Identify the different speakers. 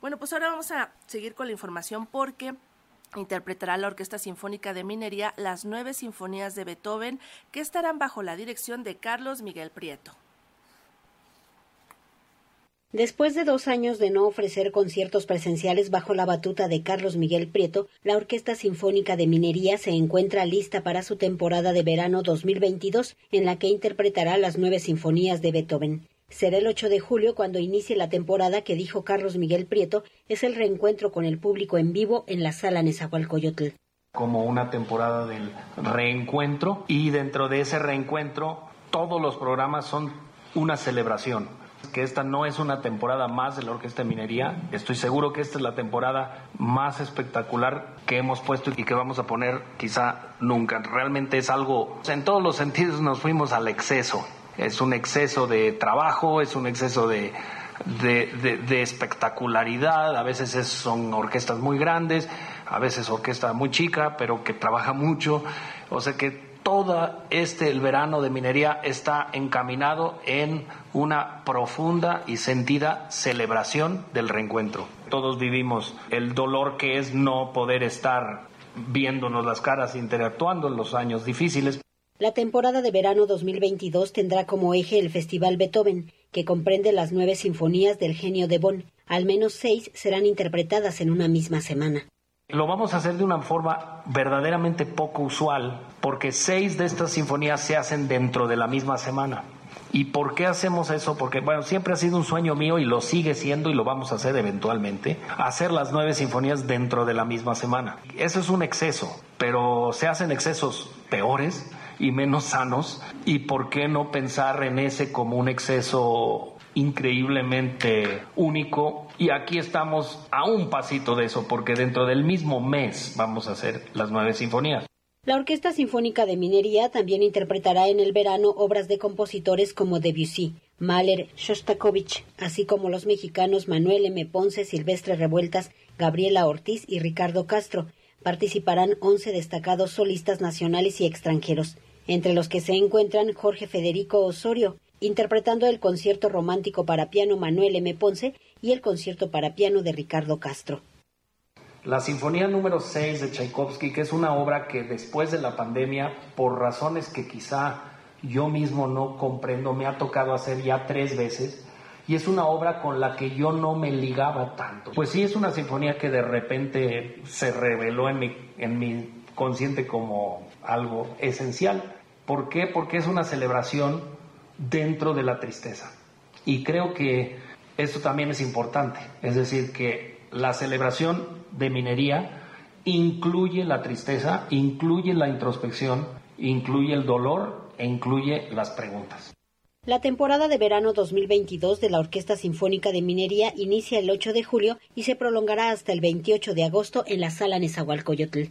Speaker 1: Bueno, pues ahora vamos a seguir con la información porque interpretará la Orquesta Sinfónica de Minería las nueve sinfonías de Beethoven que estarán bajo la dirección de Carlos Miguel Prieto.
Speaker 2: Después de dos años de no ofrecer conciertos presenciales bajo la batuta de Carlos Miguel Prieto, la Orquesta Sinfónica de Minería se encuentra lista para su temporada de verano 2022, en la que interpretará las nueve sinfonías de Beethoven. Será el 8 de julio cuando inicie la temporada que dijo Carlos Miguel Prieto es el reencuentro con el público en vivo en la sala Nezahualcóyotl
Speaker 3: como una temporada del reencuentro y dentro de ese reencuentro todos los programas son una celebración que esta no es una temporada más de la Orquesta de Minería. Estoy seguro que esta es la temporada más espectacular que hemos puesto y que vamos a poner quizá nunca. Realmente es algo, en todos los sentidos nos fuimos al exceso. Es un exceso de trabajo, es un exceso de, de, espectacularidad, a veces son orquestas muy grandes, a veces orquesta muy chica, pero que trabaja mucho. O sea que todo este el verano de minería está encaminado en una profunda y sentida celebración del reencuentro. Todos vivimos el dolor que es no poder estar viéndonos las caras, interactuando en los años difíciles.
Speaker 2: La temporada de verano 2022 tendrá como eje el Festival Beethoven, que comprende las nueve sinfonías del genio de Bonn. Al menos seis serán interpretadas en una misma semana.
Speaker 3: Lo vamos a hacer de una forma verdaderamente poco usual, porque seis de estas sinfonías se hacen dentro de la misma semana. ¿Y por qué hacemos eso? Porque, bueno, siempre ha sido un sueño mío y lo sigue siendo y lo vamos a hacer eventualmente, hacer las nueve sinfonías dentro de la misma semana. Eso es un exceso, pero se hacen excesos peores y menos sanos. ¿Y por qué no pensar en ese como un exceso increíblemente único y aquí estamos a un pasito de eso porque dentro del mismo mes vamos a hacer las nueve sinfonías.
Speaker 2: La Orquesta Sinfónica de Minería también interpretará en el verano obras de compositores como Debussy, Mahler, Shostakovich, así como los mexicanos Manuel M. Ponce, Silvestre Revueltas, Gabriela Ortiz y Ricardo Castro. Participarán 11 destacados solistas nacionales y extranjeros, entre los que se encuentran Jorge Federico Osorio, interpretando el concierto romántico para piano Manuel M. Ponce y el concierto para piano de Ricardo Castro.
Speaker 3: La Sinfonía número 6 de Tchaikovsky, que es una obra que después de la pandemia, por razones que quizá yo mismo no comprendo, me ha tocado hacer ya tres veces, y es una obra con la que yo no me ligaba tanto. Pues sí, es una sinfonía que de repente se reveló en mi, en mi consciente como algo esencial. ¿Por qué? Porque es una celebración dentro de la tristeza. Y creo que esto también es importante, es decir, que la celebración de minería incluye la tristeza, incluye la introspección, incluye el dolor e incluye las preguntas.
Speaker 2: La temporada de verano 2022 de la Orquesta Sinfónica de Minería inicia el 8 de julio y se prolongará hasta el 28 de agosto en la Sala Nezahualcóyotl.